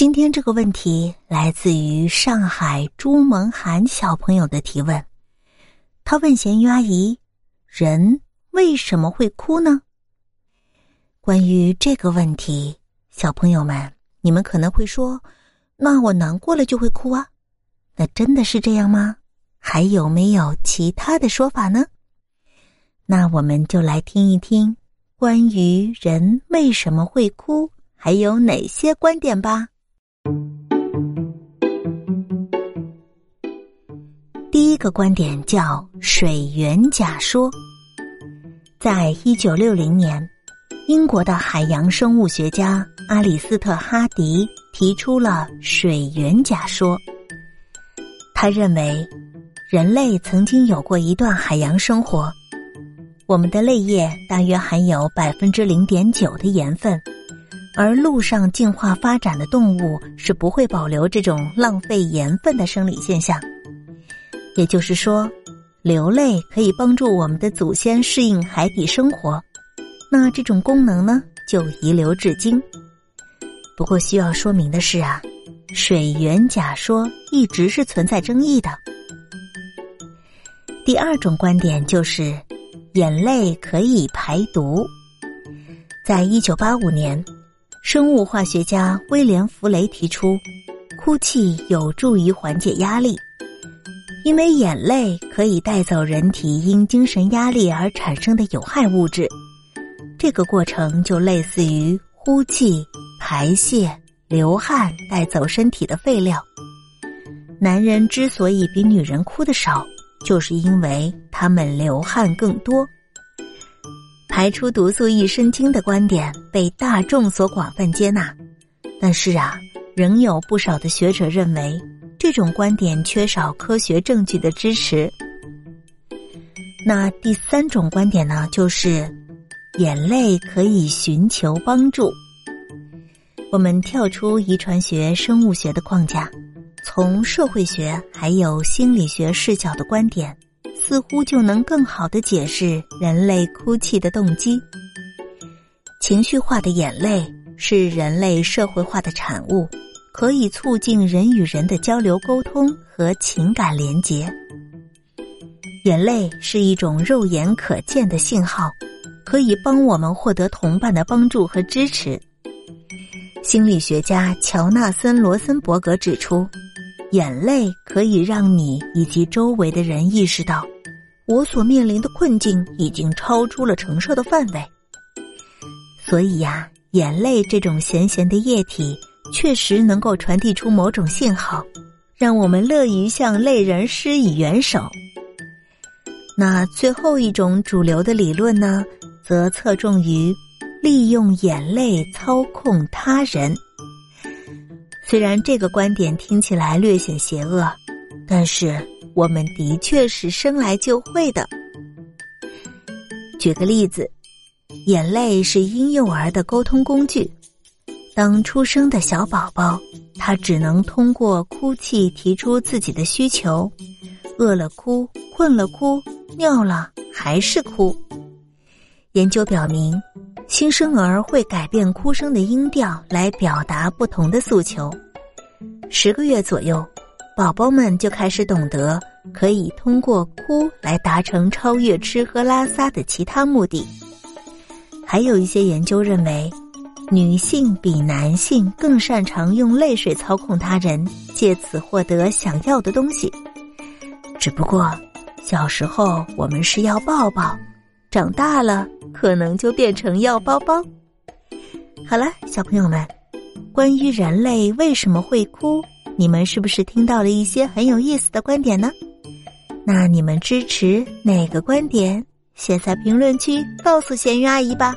今天这个问题来自于上海朱萌涵小朋友的提问，他问咸鱼阿姨：“人为什么会哭呢？”关于这个问题，小朋友们，你们可能会说：“那我难过了就会哭啊？”那真的是这样吗？还有没有其他的说法呢？那我们就来听一听关于人为什么会哭，还有哪些观点吧。第一个观点叫水源假说，在一九六零年，英国的海洋生物学家阿里斯特·哈迪提出了水源假说。他认为，人类曾经有过一段海洋生活，我们的泪液大约含有百分之零点九的盐分。而陆上进化发展的动物是不会保留这种浪费盐分的生理现象，也就是说，流泪可以帮助我们的祖先适应海底生活，那这种功能呢就遗留至今。不过需要说明的是啊，水源假说一直是存在争议的。第二种观点就是，眼泪可以排毒，在一九八五年。生物化学家威廉·弗雷提出，哭泣有助于缓解压力，因为眼泪可以带走人体因精神压力而产生的有害物质。这个过程就类似于呼气、排泄、流汗带走身体的废料。男人之所以比女人哭的少，就是因为他们流汗更多。排出毒素一身轻的观点被大众所广泛接纳，但是啊，仍有不少的学者认为这种观点缺少科学证据的支持。那第三种观点呢，就是眼泪可以寻求帮助。我们跳出遗传学、生物学的框架，从社会学还有心理学视角的观点。似乎就能更好的解释人类哭泣的动机。情绪化的眼泪是人类社会化的产物，可以促进人与人的交流沟通和情感连结。眼泪是一种肉眼可见的信号，可以帮我们获得同伴的帮助和支持。心理学家乔纳森·罗森伯格指出，眼泪可以让你以及周围的人意识到。我所面临的困境已经超出了承受的范围，所以呀，眼泪这种咸咸的液体确实能够传递出某种信号，让我们乐于向类人施以援手。那最后一种主流的理论呢，则侧重于利用眼泪操控他人。虽然这个观点听起来略显邪恶，但是。我们的确是生来就会的。举个例子，眼泪是婴幼儿的沟通工具。当出生的小宝宝，他只能通过哭泣提出自己的需求，饿了哭，困了哭，尿了还是哭。研究表明，新生儿会改变哭声的音调来表达不同的诉求。十个月左右。宝宝们就开始懂得可以通过哭来达成超越吃喝拉撒的其他目的。还有一些研究认为，女性比男性更擅长用泪水操控他人，借此获得想要的东西。只不过，小时候我们是要抱抱，长大了可能就变成要包包。好了，小朋友们，关于人类为什么会哭？你们是不是听到了一些很有意思的观点呢？那你们支持哪个观点？写在评论区告诉咸鱼阿姨吧。